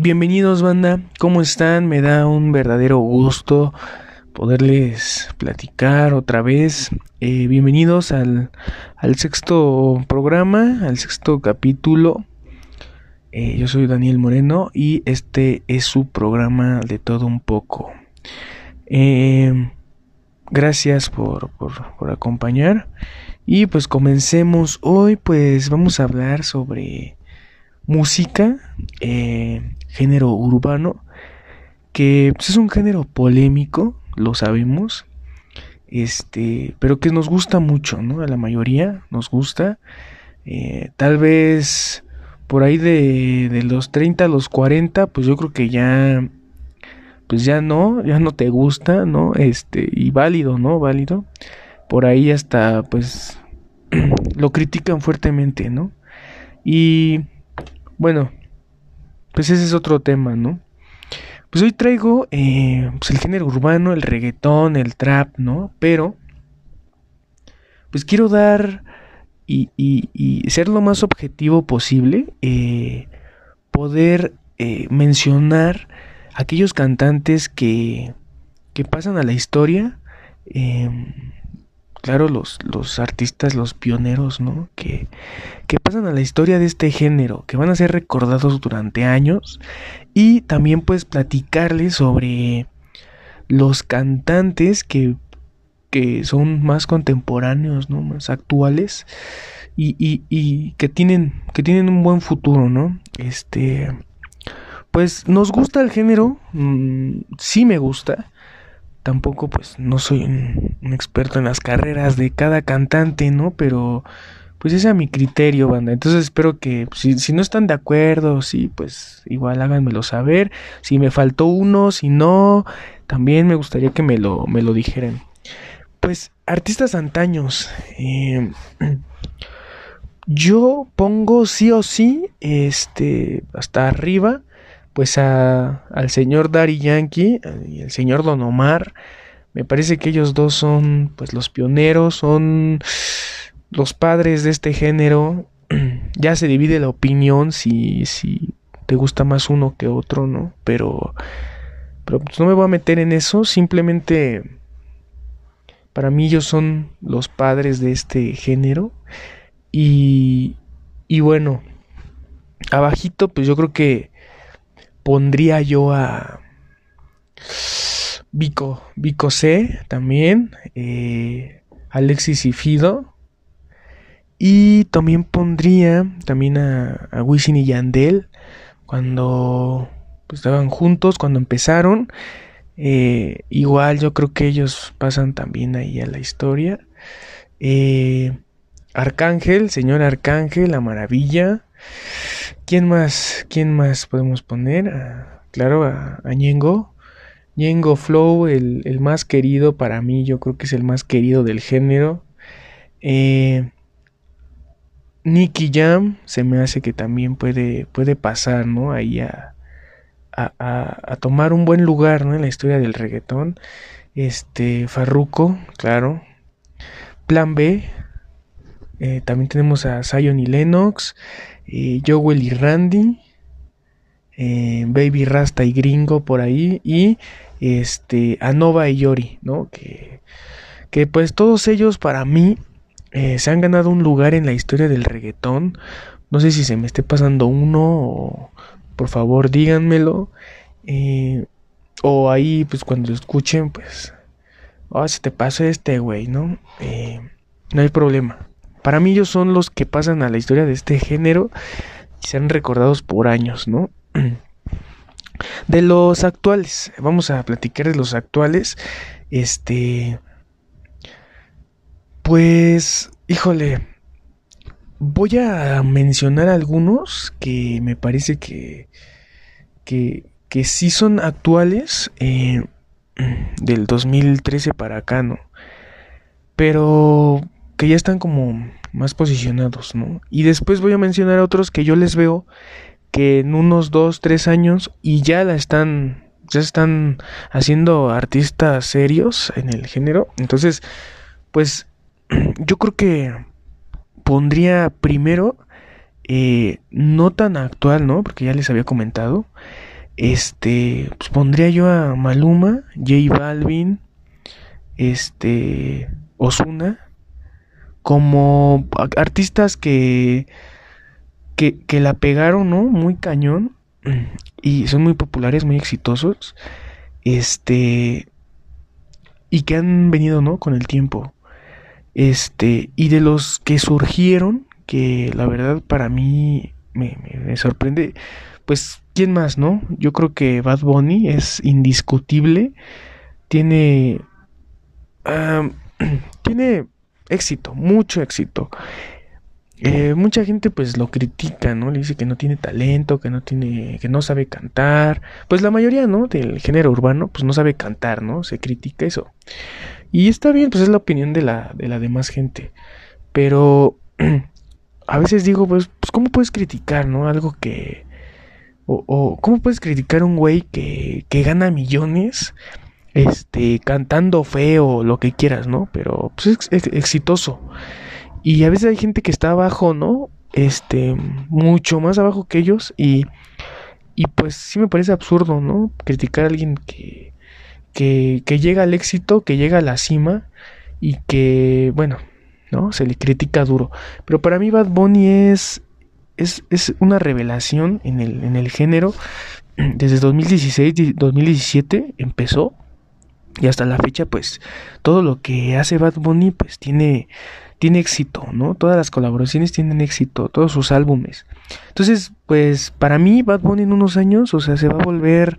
Bienvenidos banda, ¿cómo están? Me da un verdadero gusto poderles platicar otra vez. Eh, bienvenidos al, sexto programa, al sexto capítulo. Eh, yo soy Daniel Moreno y este es su programa de todo un poco. Eh, gracias por, por acompañar. Y pues comencemos. Hoy pues vamos a hablar sobre música, eh, género urbano, que pues, es un género polémico, lo sabemos, este, pero que nos gusta mucho, ¿no? A la mayoría nos gusta. Eh, tal vez por ahí de, de, los 30 a los 40, pues yo creo que ya, pues ya no, ya no te gusta, ¿no? Este, y válido, ¿no? Válido. Por ahí hasta, pues, lo critican fuertemente, ¿no? Y bueno, pues ese es otro tema, ¿no? Pues hoy traigo eh, pues el género urbano, el reggaetón, el trap, ¿no? Pero, pues quiero dar y, y, ser lo más objetivo posible, eh, poder eh, mencionar aquellos cantantes que, que pasan a la historia em, claro, los, los artistas, los pioneros, ¿no? Que, que pasan a la historia de este género, que van a ser recordados durante años. Y también pues platicarles sobre los cantantes que, que son más contemporáneos, ¿no? Más actuales. Y, y, y que tienen, que tienen un buen futuro, ¿no? Este, pues nos gusta el género, mm, sí me gusta, tampoco pues no soy un, experto en las carreras de cada cantante, ¿no? Pero pues ese es mi criterio, banda. Entonces espero que si, si no están de acuerdo, sí, pues igual háganmelo saber. Si me faltó uno, si no, también me gustaría que me lo, me lo dijeran. Pues artistas antaños. Eh, yo pongo sí o sí, este, hasta arriba pues a, al señor Daddy Yankee y el señor Don Omar. Me parece que ellos dos son pues los pioneros, son los padres de este género. ya se divide la opinión si, si te gusta más uno que otro, ¿no? Pero, pero pues no me voy a meter en eso, simplemente para mí ellos son los padres de este género. Y, y bueno, abajito pues yo creo que pondría yo a Vico, Vico C también, eh, Alexis y Fido. Y también pondría también a, a Wisin y Yandel cuando pues, estaban juntos, cuando empezaron. Eh, igual yo creo que ellos pasan también ahí a la historia. Eh, Arcángel, señor Arcángel, la maravilla. ¿Quién más? ¿Quién más podemos poner? Ah, claro, a. Ñengo Flow, el, más querido para mí, yo creo que es el más querido del género. Eh, Nicky Jam se me hace que también puede, puede pasar, ¿no? Ahí a, a, tomar un buen lugar, ¿no? En la historia del reggaetón. Este, Farruko, claro. Plan B. Eh, también tenemos a Zion y Lennox eh, Joel y Randy, eh, Baby Rasta y Gringo por ahí, y este, Anova y Yori, ¿no? Que, que pues todos ellos para mí eh, se han ganado un lugar en la historia del reggaetón. No sé si se me esté pasando uno o por favor díganmelo. O ahí pues cuando lo escuchen pues... Oh, se te pasa este güey, ¿no? no hay problema. Para mí ellos son los que pasan a la historia de este género y serán recordados por años, ¿no? De los actuales, vamos a platicar de los actuales. Este. Pues, híjole, voy a mencionar algunos que me parece que, que, que sí son actuales eh, del 2013 para acá, ¿no? Pero que ya están como más posicionados, ¿no? Y después voy a mencionar otros que yo les veo que en unos dos, tres años y ya la están, ya están haciendo artistas serios en el género. Entonces, pues yo creo que pondría primero eh, no tan actual, ¿no? Porque ya les había comentado. Este, pues pondría yo a Maluma, J Balvin, este, Osuna, como artistas que, que, que la pegaron, ¿no? Muy cañón y son muy populares, muy exitosos. Este, y que han venido, ¿no? Con el tiempo. Este, y de los que surgieron, que la verdad para mí me, sorprende, pues, ¿quién más, no? Yo creo que Bad Bunny es indiscutible, tiene, tiene éxito, mucho éxito. Eh, mucha gente pues lo critica, ¿no? Le dice que no tiene talento, que no tiene, que no sabe cantar. Pues la mayoría, ¿no? Del género urbano, pues no sabe cantar, ¿no? Se critica eso. Y está bien, pues es la opinión de la, de la demás gente. Pero a veces digo, pues, pues ¿cómo puedes criticar, ¿no? Algo que... O, o ¿cómo puedes criticar a un güey que, que gana millones? Este, cantando feo, lo que quieras, ¿no? Pero pues es exitoso. Y a veces hay gente que está abajo, ¿no? Este, mucho más abajo que ellos y, y pues sí me parece absurdo, ¿no? Criticar a alguien que, que, que llega al éxito, que llega a la cima y que, bueno, ¿no? Se le critica duro. Pero para mí Bad Bunny es, es, es una revelación en el, en el género. Desde 2016, 2017 empezó y hasta la fecha, pues todo lo que hace Bad Bunny, pues tiene tiene éxito, ¿no? Todas las colaboraciones tienen éxito, todos sus álbumes. Entonces, pues para mí Bad Bunny en unos años, o sea, se va a volver,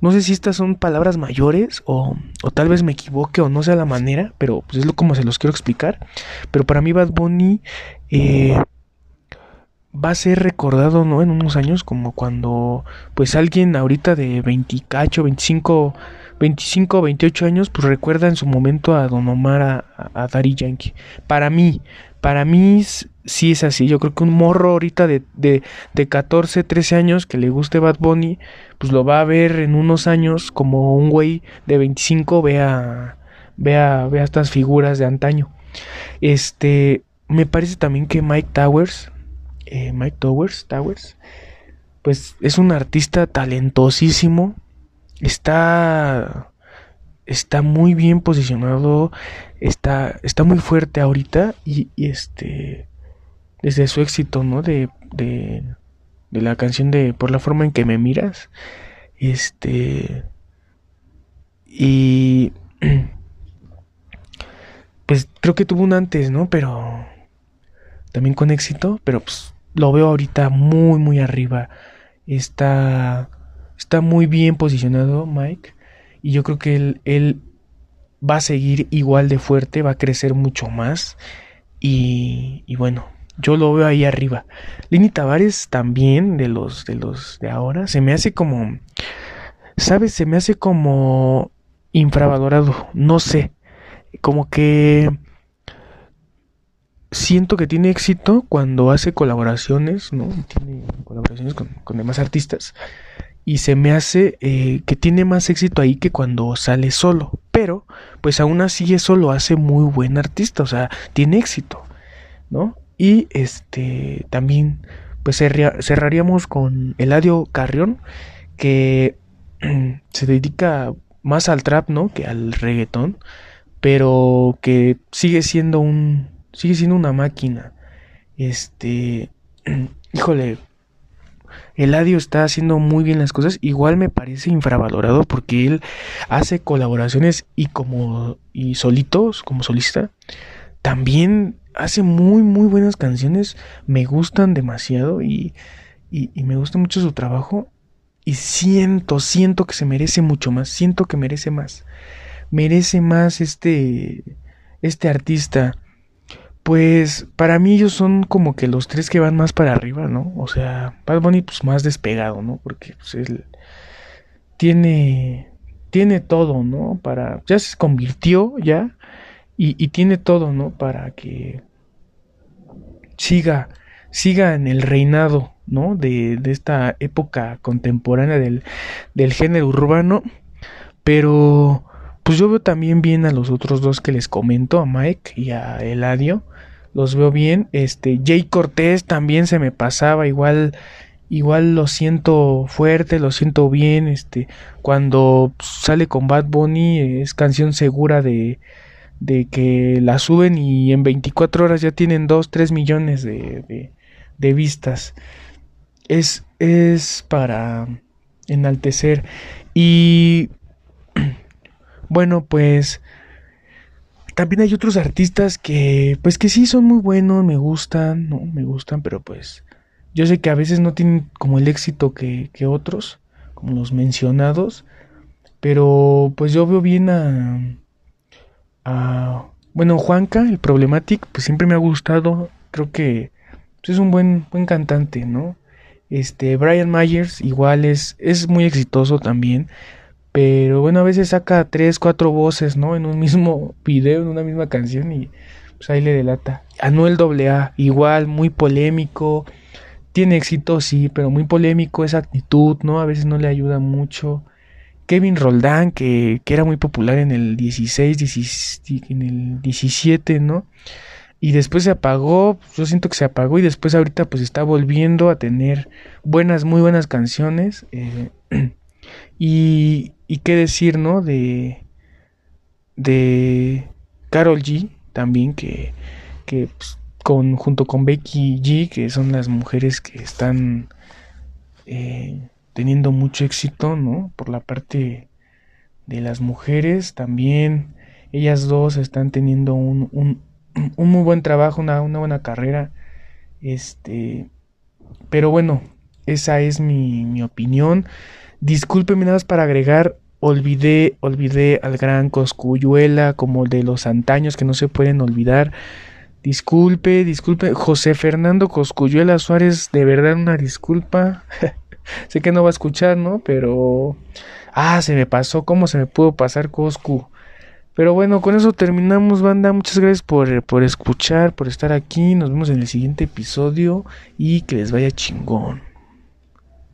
no sé si estas son palabras mayores o, o tal vez me equivoque o no sea la manera, pero pues es lo como se los quiero explicar. Pero para mí Bad Bunny eh, va a ser recordado, ¿no? En unos años como cuando pues alguien ahorita de 20 cacho, 25 25 o 28 años, pues recuerda en su momento a Don Omar, a, a, Yankee. Para mí, para mí sí es así. Yo creo que un morro ahorita de, de, de 14, 13 años que le guste Bad Bunny, pues lo va a ver en unos años como un güey de 25 vea, vea, vea estas figuras de antaño. Este, me parece también que Mike Towers, eh, Mike Towers, Towers, pues es un artista talentosísimo está está muy bien posicionado, está, está muy fuerte ahorita y, este, desde su éxito, ¿no? De, de, de, la canción de Por la forma en que me miras, este, y, pues creo que tuvo un antes, ¿no? Pero, también con éxito, pero pues lo veo ahorita muy, muy arriba, está Está muy bien posicionado Mike y yo creo que él, va a seguir igual de fuerte, va a crecer mucho más y, y bueno, yo lo veo ahí arriba. Lini Tavares también de los de los de ahora se me hace como sabes, se me hace como infravalorado, no sé, como que siento que tiene éxito cuando hace colaboraciones, ¿no? Tiene colaboraciones con, con demás artistas y se me hace eh, que tiene más éxito ahí que cuando sale solo. Pero, pues aún así eso lo hace muy buen artista, o sea, tiene éxito, ¿no? Y este también, pues cerraríamos con Eladio Carrión, que se dedica más al trap, ¿no? Que al reggaetón, pero que sigue siendo un, sigue siendo una máquina. Este, híjole, Eladio está haciendo muy bien las cosas. Igual me parece infravalorado porque él hace colaboraciones y como y solitos, como solista, también hace muy muy buenas canciones. Me gustan demasiado y, y, y me gusta mucho su trabajo. Y siento, siento que se merece mucho más. Siento que merece más. Merece más este este artista. Pues para mí ellos son como que los tres que van más para arriba, ¿no? O sea, Bad Bunny pues más despegado, ¿no? Porque pues él tiene tiene todo, ¿no? Para ya se convirtió ya y, y tiene todo, ¿no? Para que siga siga en el reinado, ¿no? De, de esta época contemporánea del, del género urbano, pero pues yo veo también bien a los otros dos que les comento, a Mike y a Eladio, los veo bien. Este, Jay Cortés también se me pasaba, igual, igual lo siento fuerte, lo siento bien. Este, cuando sale con Bad Bunny es canción segura de, de que la suben y en 24 horas ya tienen 2, 3 millones de, de, vistas. Es, es para enaltecer. Y bueno, pues también hay otros artistas que, pues que sí son muy buenos, me gustan, no, me gustan, pero pues yo sé que a veces no tienen como el éxito que, que otros, como los mencionados, pero pues yo veo bien a, a bueno, Juanca, el Problematic, pues siempre me ha gustado, creo que pues, es un buen, buen cantante, ¿no? Este, Brian Myers igual es, es muy exitoso también. Pero bueno, a veces saca tres, cuatro voces, ¿no? En un mismo video, en una misma canción y pues ahí le delata. Anuel AA, igual, muy polémico. Tiene éxito, sí, pero muy polémico esa actitud, ¿no? A veces no le ayuda mucho. Kevin Roldán, que, que era muy popular en el 16, 17, en el 17, ¿no? Y después se apagó, yo siento que se apagó y después ahorita pues está volviendo a tener buenas, muy buenas canciones. Eh, y, y qué decir, ¿no? De, de Carol G también, que, que pues, con, junto con Becky G, que son las mujeres que están eh, teniendo mucho éxito, ¿no? Por la parte de las mujeres, también ellas dos están teniendo un, un, un muy buen trabajo, una, una, buena carrera. Este, pero bueno, esa es mi, mi opinión. Discúlpeme nada más para agregar, olvidé, olvidé al gran Coscuyuela como de los antaños que no se pueden olvidar. Disculpe, disculpe, José Fernando Coscuyuela Suárez, de verdad una disculpa. sé que no va a escuchar, ¿no? Pero... Ah, se me pasó, ¿cómo se me pudo pasar Coscu? Pero bueno, con eso terminamos, banda. Muchas gracias por, por escuchar, por estar aquí. Nos vemos en el siguiente episodio y que les vaya chingón.